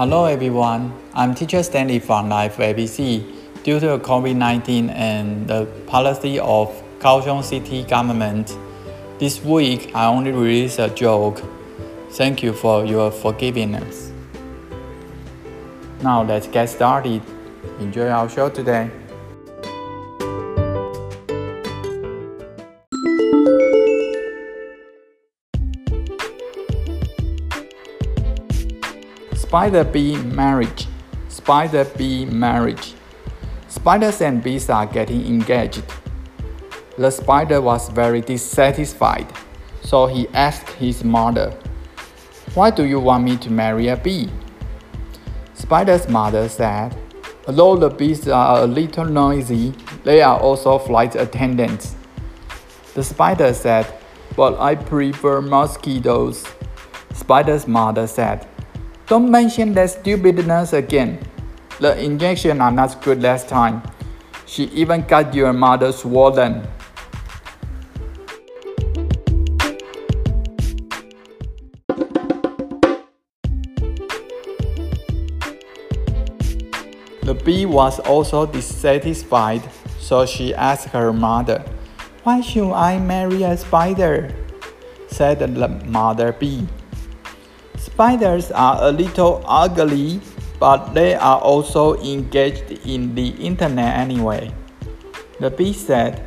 Hello everyone, I'm teacher Stanley from Life ABC. Due to COVID-19 and the policy of Kaohsiung City government, this week I only released a joke. Thank you for your forgiveness. Now let's get started. Enjoy our show today. Spider bee marriage. Spider bee marriage. Spiders and bees are getting engaged. The spider was very dissatisfied, so he asked his mother, Why do you want me to marry a bee? Spider's mother said, Although the bees are a little noisy, they are also flight attendants. The spider said, But I prefer mosquitoes. Spider's mother said, don't mention that stupidness again. The injections are not good last time. She even got your mother swollen. The bee was also dissatisfied, so she asked her mother, Why should I marry a spider? said the mother bee. Spiders are a little ugly, but they are also engaged in the internet anyway. The bee said,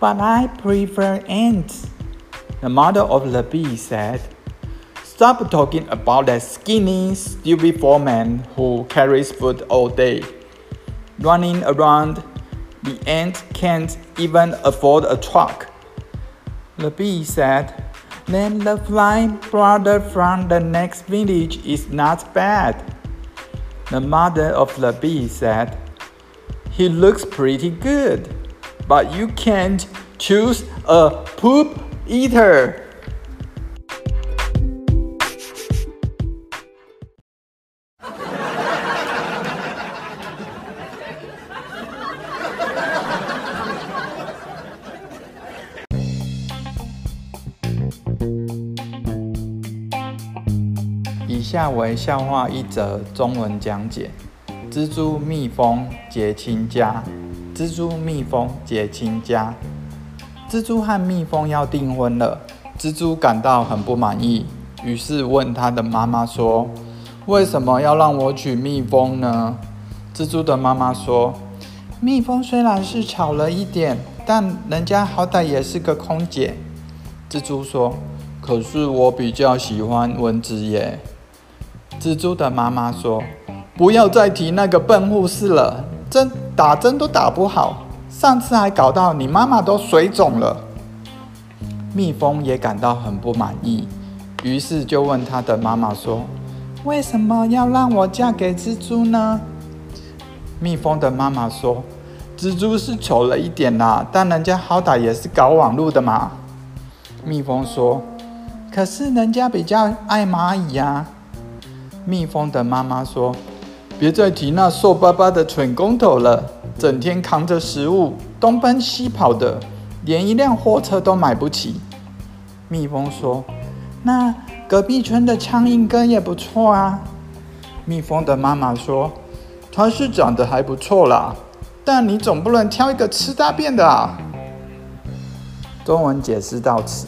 But I prefer ants. The mother of the bee said, Stop talking about that skinny, stupid foreman who carries food all day. Running around, the ant can't even afford a truck. The bee said, then the flying brother from the next village is not bad. The mother of the bee said, He looks pretty good, but you can't choose a poop eater. 下为笑话一则中文讲解：蜘蛛蜜蜂结亲家。蜘蛛蜜蜂结亲家。蜘蛛和蜜蜂要订婚了，蜘蛛感到很不满意，于是问他的妈妈说：“为什么要让我娶蜜蜂呢？”蜘蛛的妈妈说：“蜜蜂虽然是吵了一点，但人家好歹也是个空姐。”蜘蛛说：“可是我比较喜欢蚊子耶。”蜘蛛的妈妈说：“不要再提那个笨护士了，针打针都打不好，上次还搞到你妈妈都水肿了。”蜜蜂也感到很不满意，于是就问他的妈妈说：“为什么要让我嫁给蜘蛛呢？”蜜蜂的妈妈说：“蜘蛛是丑了一点啦，但人家好歹也是搞网络的嘛。”蜜蜂说：“可是人家比较爱蚂蚁呀。”蜜蜂的妈妈说：“别再提那瘦巴巴的蠢工头了，整天扛着食物东奔西跑的，连一辆货车都买不起。”蜜蜂说：“那隔壁村的苍蝇哥也不错啊。”蜜蜂的妈妈说：“他是长得还不错啦，但你总不能挑一个吃大便的啊。”中文解释到此。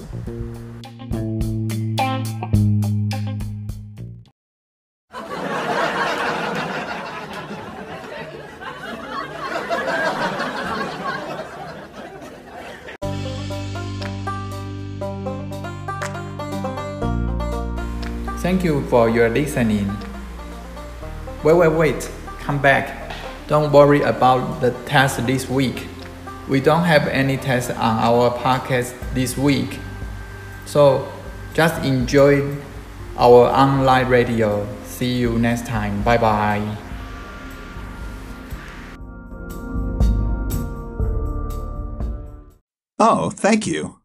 Thank you for your listening. Wait, wait, wait. Come back. Don't worry about the test this week. We don't have any test on our podcast this week. So just enjoy our online radio. See you next time. Bye bye. Oh, thank you.